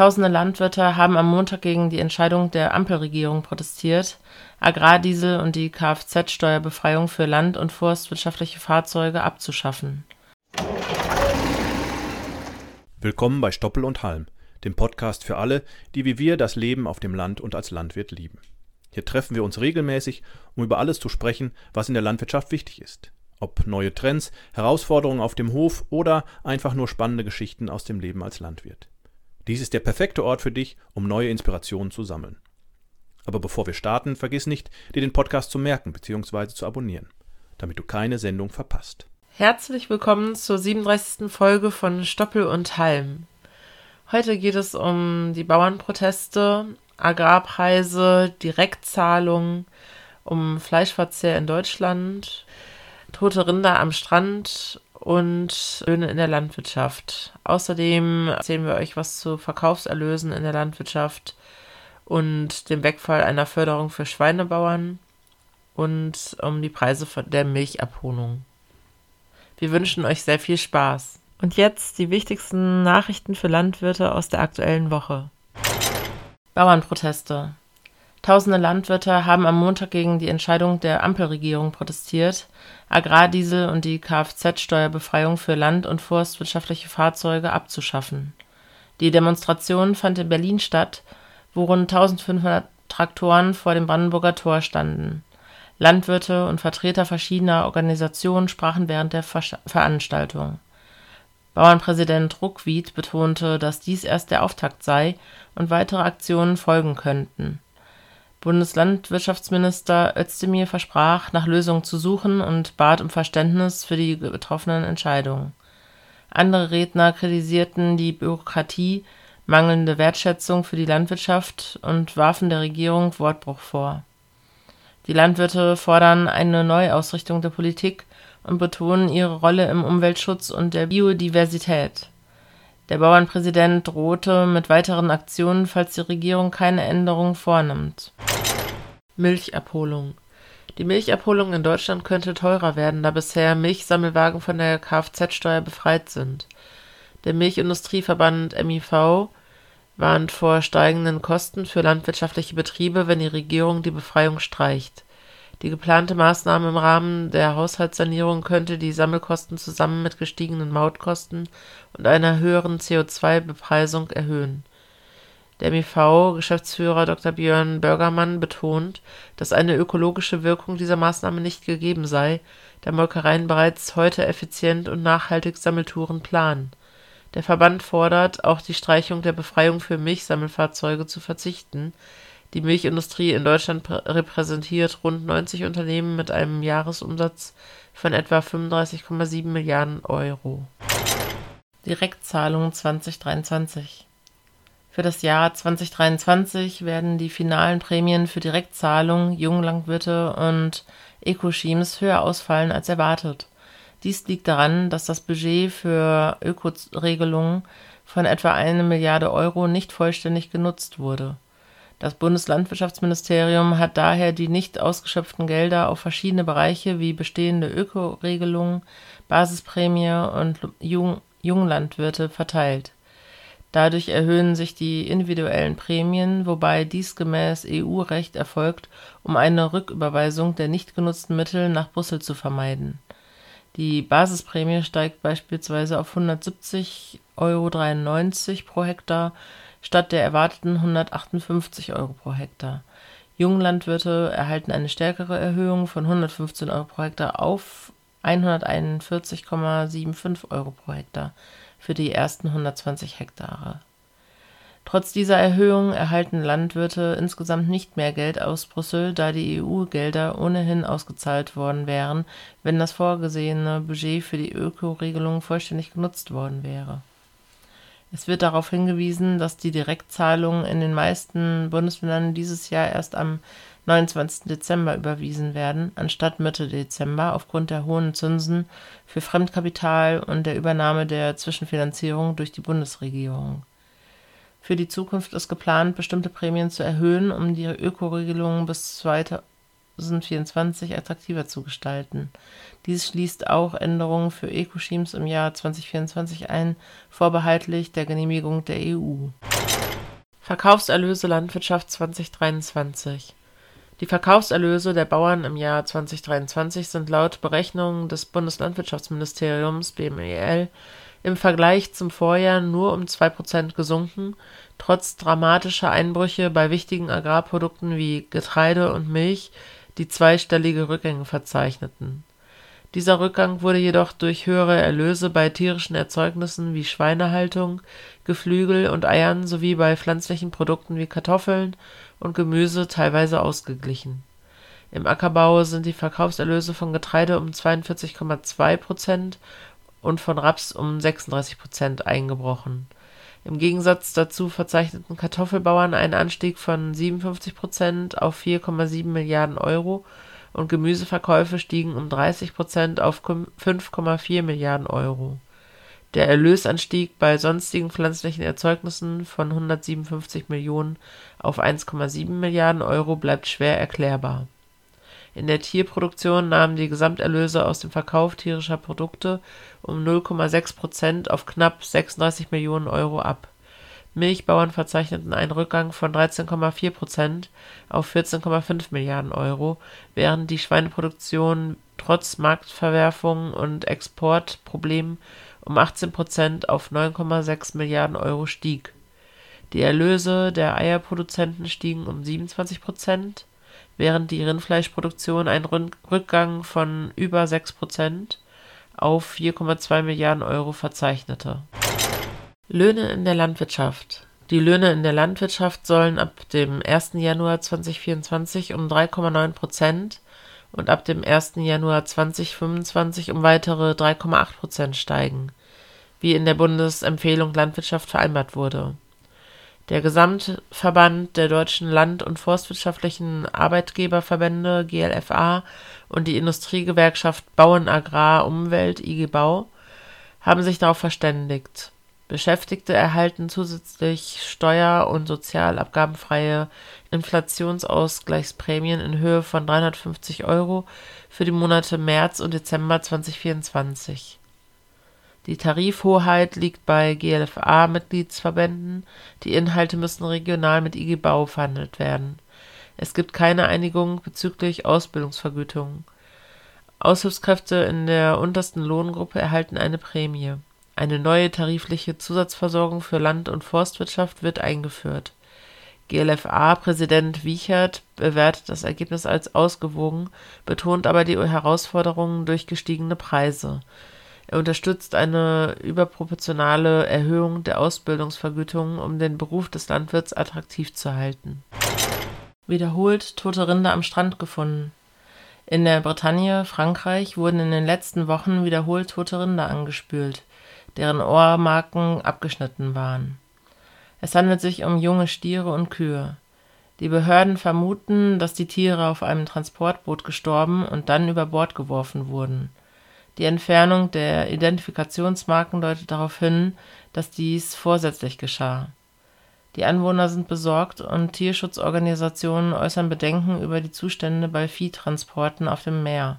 Tausende Landwirte haben am Montag gegen die Entscheidung der Ampelregierung protestiert, Agrardiesel und die Kfz-Steuerbefreiung für land- und forstwirtschaftliche Fahrzeuge abzuschaffen. Willkommen bei Stoppel und Halm, dem Podcast für alle, die wie wir das Leben auf dem Land und als Landwirt lieben. Hier treffen wir uns regelmäßig, um über alles zu sprechen, was in der Landwirtschaft wichtig ist. Ob neue Trends, Herausforderungen auf dem Hof oder einfach nur spannende Geschichten aus dem Leben als Landwirt. Dies ist der perfekte Ort für dich, um neue Inspirationen zu sammeln. Aber bevor wir starten, vergiss nicht, dir den Podcast zu merken bzw. zu abonnieren, damit du keine Sendung verpasst. Herzlich willkommen zur 37. Folge von Stoppel und Halm. Heute geht es um die Bauernproteste, Agrarpreise, Direktzahlungen, um Fleischverzehr in Deutschland, tote Rinder am Strand und Löhne in der Landwirtschaft. Außerdem erzählen wir euch was zu Verkaufserlösen in der Landwirtschaft und dem Wegfall einer Förderung für Schweinebauern und um die Preise der Milchabholung. Wir wünschen euch sehr viel Spaß. Und jetzt die wichtigsten Nachrichten für Landwirte aus der aktuellen Woche. Bauernproteste. Tausende Landwirte haben am Montag gegen die Entscheidung der Ampelregierung protestiert, Agrardiesel und die Kfz-Steuerbefreiung für land- und forstwirtschaftliche Fahrzeuge abzuschaffen. Die Demonstration fand in Berlin statt, wo rund 1500 Traktoren vor dem Brandenburger Tor standen. Landwirte und Vertreter verschiedener Organisationen sprachen während der Veranstaltung. Bauernpräsident Ruckwied betonte, dass dies erst der Auftakt sei und weitere Aktionen folgen könnten Bundeslandwirtschaftsminister Özdemir versprach, nach Lösungen zu suchen und bat um Verständnis für die betroffenen Entscheidungen. Andere Redner kritisierten die Bürokratie, mangelnde Wertschätzung für die Landwirtschaft und warfen der Regierung Wortbruch vor. Die Landwirte fordern eine Neuausrichtung der Politik und betonen ihre Rolle im Umweltschutz und der Biodiversität der Bauernpräsident drohte mit weiteren Aktionen, falls die Regierung keine Änderungen vornimmt. Milchabholung Die Milchabholung in Deutschland könnte teurer werden, da bisher Milchsammelwagen von der Kfz-Steuer befreit sind. Der Milchindustrieverband MIV warnt vor steigenden Kosten für landwirtschaftliche Betriebe, wenn die Regierung die Befreiung streicht die geplante Maßnahme im Rahmen der Haushaltssanierung könnte die Sammelkosten zusammen mit gestiegenen Mautkosten und einer höheren CO2-Bepreisung erhöhen. Der MIV-Geschäftsführer Dr. Björn Börgermann betont, dass eine ökologische Wirkung dieser Maßnahme nicht gegeben sei, da Molkereien bereits heute effizient und nachhaltig Sammeltouren planen. Der Verband fordert, auch die Streichung der Befreiung für Milchsammelfahrzeuge zu verzichten die Milchindustrie in Deutschland repräsentiert rund 90 Unternehmen mit einem Jahresumsatz von etwa 35,7 Milliarden Euro. Direktzahlungen 2023 Für das Jahr 2023 werden die finalen Prämien für Direktzahlungen, Junglandwirte und Eco-Schemes höher ausfallen als erwartet. Dies liegt daran, dass das Budget für Ökoregelungen von etwa eine Milliarde Euro nicht vollständig genutzt wurde das Bundeslandwirtschaftsministerium hat daher die nicht ausgeschöpften Gelder auf verschiedene Bereiche wie bestehende Ökoregelungen, Basisprämie und Junglandwirte verteilt. Dadurch erhöhen sich die individuellen Prämien, wobei dies gemäß EU-Recht erfolgt, um eine Rücküberweisung der nicht genutzten Mittel nach Brüssel zu vermeiden. Die Basisprämie steigt beispielsweise auf 170,93 Euro pro Hektar statt der erwarteten 158 Euro pro Hektar. Junglandwirte erhalten eine stärkere Erhöhung von 115 Euro pro Hektar auf 141,75 Euro pro Hektar für die ersten 120 Hektare. Trotz dieser Erhöhung erhalten Landwirte insgesamt nicht mehr Geld aus Brüssel, da die EU-Gelder ohnehin ausgezahlt worden wären, wenn das vorgesehene Budget für die Ökoregelung vollständig genutzt worden wäre es wird darauf hingewiesen, dass die Direktzahlungen in den meisten Bundesländern dieses Jahr erst am 29. Dezember überwiesen werden, anstatt Mitte Dezember aufgrund der hohen Zinsen für Fremdkapital und der Übernahme der Zwischenfinanzierung durch die Bundesregierung. Für die Zukunft ist geplant, bestimmte Prämien zu erhöhen, um die Ökoregelungen bis 2024 attraktiver zu gestalten. Dies schließt auch Änderungen für Ecoschemes im Jahr 2024 ein, vorbehaltlich der Genehmigung der EU. Verkaufserlöse Landwirtschaft 2023 Die Verkaufserlöse der Bauern im Jahr 2023 sind laut Berechnungen des Bundeslandwirtschaftsministeriums BMEL im Vergleich zum Vorjahr nur um 2% gesunken, trotz dramatischer Einbrüche bei wichtigen Agrarprodukten wie Getreide und Milch, die zweistellige Rückgänge verzeichneten. Dieser Rückgang wurde jedoch durch höhere Erlöse bei tierischen Erzeugnissen wie Schweinehaltung, Geflügel und Eiern sowie bei pflanzlichen Produkten wie Kartoffeln und Gemüse teilweise ausgeglichen. Im Ackerbau sind die Verkaufserlöse von Getreide um 42,2 Prozent und von Raps um 36 Prozent eingebrochen. Im Gegensatz dazu verzeichneten Kartoffelbauern einen Anstieg von 57 Prozent auf 4,7 Milliarden Euro und Gemüseverkäufe stiegen um 30 Prozent auf 5,4 Milliarden Euro. Der Erlösanstieg bei sonstigen pflanzlichen Erzeugnissen von 157 Millionen auf 1,7 Milliarden Euro bleibt schwer erklärbar. In der Tierproduktion nahmen die Gesamterlöse aus dem Verkauf tierischer Produkte um 0,6 Prozent auf knapp 36 Millionen Euro ab. Milchbauern verzeichneten einen Rückgang von 13,4 Prozent auf 14,5 Milliarden Euro, während die Schweineproduktion trotz Marktverwerfungen und Exportproblemen um 18 Prozent auf 9,6 Milliarden Euro stieg. Die Erlöse der Eierproduzenten stiegen um 27 Prozent, während die Rindfleischproduktion einen Rückgang von über 6 Prozent auf 4,2 Milliarden Euro verzeichnete. Löhne in der Landwirtschaft Die Löhne in der Landwirtschaft sollen ab dem 1. Januar 2024 um 3,9 Prozent und ab dem 1. Januar 2025 um weitere 3,8 Prozent steigen, wie in der Bundesempfehlung Landwirtschaft vereinbart wurde. Der Gesamtverband der deutschen Land und forstwirtschaftlichen Arbeitgeberverbände (GLFA) und die Industriegewerkschaft Bauen Agrar Umwelt IG Bau haben sich darauf verständigt. Beschäftigte erhalten zusätzlich steuer und sozialabgabenfreie Inflationsausgleichsprämien in Höhe von 350 Euro für die Monate März und Dezember 2024. Die Tarifhoheit liegt bei GLFA-Mitgliedsverbänden, die Inhalte müssen regional mit IG Bau verhandelt werden. Es gibt keine Einigung bezüglich Ausbildungsvergütungen. Aushilfskräfte in der untersten Lohngruppe erhalten eine Prämie. Eine neue tarifliche Zusatzversorgung für Land und Forstwirtschaft wird eingeführt. GLFA-Präsident Wiechert bewertet das Ergebnis als ausgewogen, betont aber die Herausforderungen durch gestiegene Preise. Er unterstützt eine überproportionale Erhöhung der Ausbildungsvergütungen, um den Beruf des Landwirts attraktiv zu halten. Wiederholt tote Rinder am Strand gefunden. In der Bretagne, Frankreich, wurden in den letzten Wochen wiederholt tote Rinder angespült, deren Ohrmarken abgeschnitten waren. Es handelt sich um junge Stiere und Kühe. Die Behörden vermuten, dass die Tiere auf einem Transportboot gestorben und dann über Bord geworfen wurden. Die Entfernung der Identifikationsmarken deutet darauf hin, dass dies vorsätzlich geschah. Die Anwohner sind besorgt und Tierschutzorganisationen äußern Bedenken über die Zustände bei Viehtransporten auf dem Meer.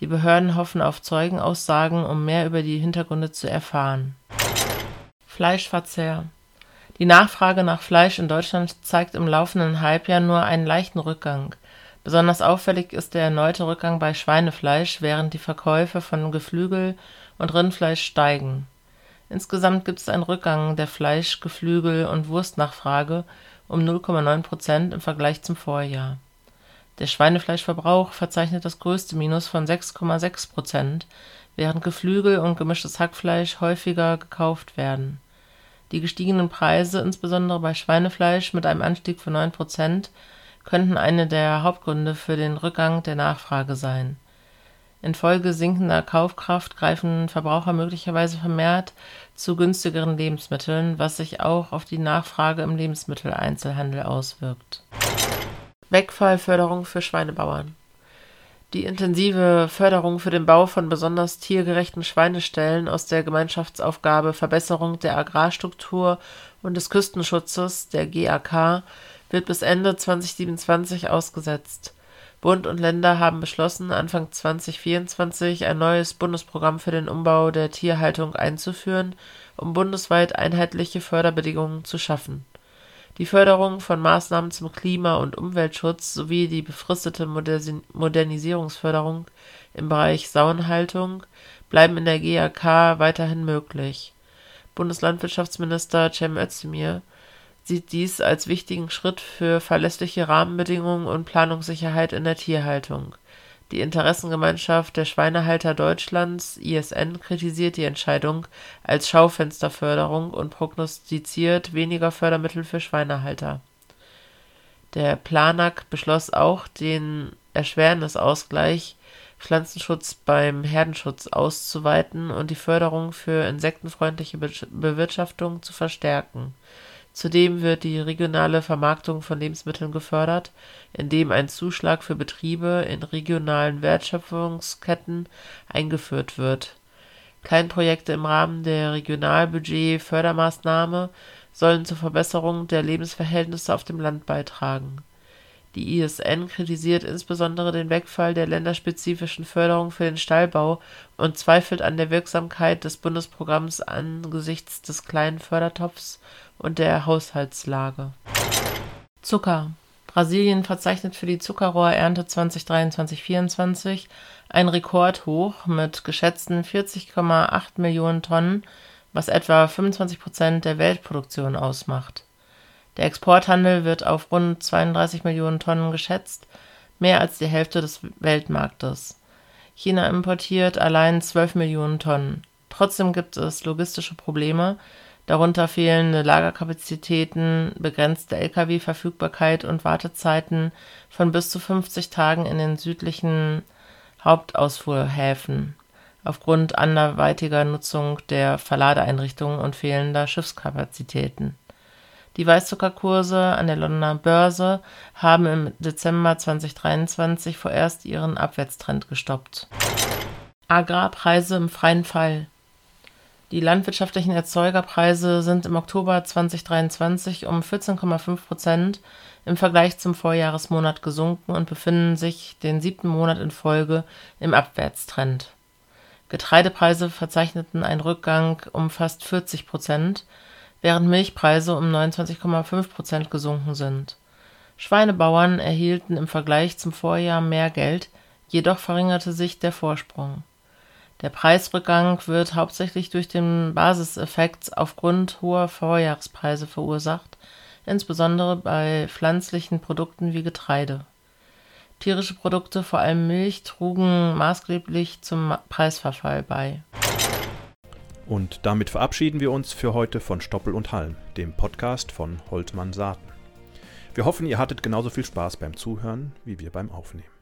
Die Behörden hoffen auf Zeugenaussagen, um mehr über die Hintergründe zu erfahren. Fleischverzehr Die Nachfrage nach Fleisch in Deutschland zeigt im laufenden Halbjahr nur einen leichten Rückgang Besonders auffällig ist der erneute Rückgang bei Schweinefleisch, während die Verkäufe von Geflügel und Rindfleisch steigen. Insgesamt gibt es einen Rückgang der Fleisch Geflügel und Wurstnachfrage um 0,9 Prozent im Vergleich zum Vorjahr. Der Schweinefleischverbrauch verzeichnet das größte Minus von 6,6 Prozent, während Geflügel und gemischtes Hackfleisch häufiger gekauft werden. Die gestiegenen Preise, insbesondere bei Schweinefleisch mit einem Anstieg von 9 Prozent könnten eine der Hauptgründe für den Rückgang der Nachfrage sein. Infolge sinkender Kaufkraft greifen Verbraucher möglicherweise vermehrt zu günstigeren Lebensmitteln, was sich auch auf die Nachfrage im Lebensmitteleinzelhandel auswirkt. Wegfallförderung für Schweinebauern Die intensive Förderung für den Bau von besonders tiergerechten Schweineställen aus der Gemeinschaftsaufgabe Verbesserung der Agrarstruktur und des Küstenschutzes der GAK wird bis Ende 2027 ausgesetzt. Bund und Länder haben beschlossen, Anfang 2024 ein neues Bundesprogramm für den Umbau der Tierhaltung einzuführen, um bundesweit einheitliche Förderbedingungen zu schaffen. die Förderung von Maßnahmen zum Klima- und Umweltschutz sowie die befristete Modernisierungsförderung im Bereich Sauenhaltung bleiben in der GAK weiterhin möglich. Bundeslandwirtschaftsminister Cem Özdemir sieht dies als wichtigen Schritt für verlässliche Rahmenbedingungen und Planungssicherheit in der Tierhaltung. Die Interessengemeinschaft der Schweinehalter Deutschlands (ISN) kritisiert die Entscheidung als Schaufensterförderung und prognostiziert weniger Fördermittel für Schweinehalter. Der Planak beschloss auch, den Erschwernisausgleich Pflanzenschutz beim Herdenschutz auszuweiten und die Förderung für insektenfreundliche Bewirtschaftung zu verstärken Zudem wird die regionale Vermarktung von Lebensmitteln gefördert, indem ein Zuschlag für Betriebe in regionalen Wertschöpfungsketten eingeführt wird. Kleinprojekte im Rahmen der Regionalbudget-Fördermaßnahme sollen zur Verbesserung der Lebensverhältnisse auf dem Land beitragen. Die ISN kritisiert insbesondere den Wegfall der länderspezifischen Förderung für den Stallbau und zweifelt an der Wirksamkeit des Bundesprogramms angesichts des kleinen Fördertopfs und der Haushaltslage. Zucker. Brasilien verzeichnet für die Zuckerrohrernte 2023/24 ein Rekordhoch mit geschätzten 40,8 Millionen Tonnen, was etwa 25 Prozent der Weltproduktion ausmacht. Der Exporthandel wird auf rund 32 Millionen Tonnen geschätzt, mehr als die Hälfte des Weltmarktes. China importiert allein 12 Millionen Tonnen. Trotzdem gibt es logistische Probleme, darunter fehlende Lagerkapazitäten, begrenzte Lkw-Verfügbarkeit und Wartezeiten von bis zu 50 Tagen in den südlichen Hauptausfuhrhäfen aufgrund anderweitiger Nutzung der Verladeeinrichtungen und fehlender Schiffskapazitäten. Die Weißzuckerkurse an der Londoner Börse haben im Dezember 2023 vorerst ihren Abwärtstrend gestoppt. Agrarpreise im freien Fall die landwirtschaftlichen Erzeugerpreise sind im Oktober 2023 um 14,5 Prozent im Vergleich zum Vorjahresmonat gesunken und befinden sich den siebten Monat in Folge im Abwärtstrend. Getreidepreise verzeichneten einen Rückgang um fast 40 Prozent, während Milchpreise um 29,5 Prozent gesunken sind. Schweinebauern erhielten im Vergleich zum Vorjahr mehr Geld, jedoch verringerte sich der Vorsprung der Preisrückgang wird hauptsächlich durch den Basiseffekt aufgrund hoher Vorjahrespreise verursacht, insbesondere bei pflanzlichen Produkten wie Getreide. Tierische Produkte, vor allem Milch, trugen maßgeblich zum Preisverfall bei. Und damit verabschieden wir uns für heute von Stoppel und Halm, dem Podcast von Holtmann Saaten. Wir hoffen, ihr hattet genauso viel Spaß beim Zuhören wie wir beim Aufnehmen.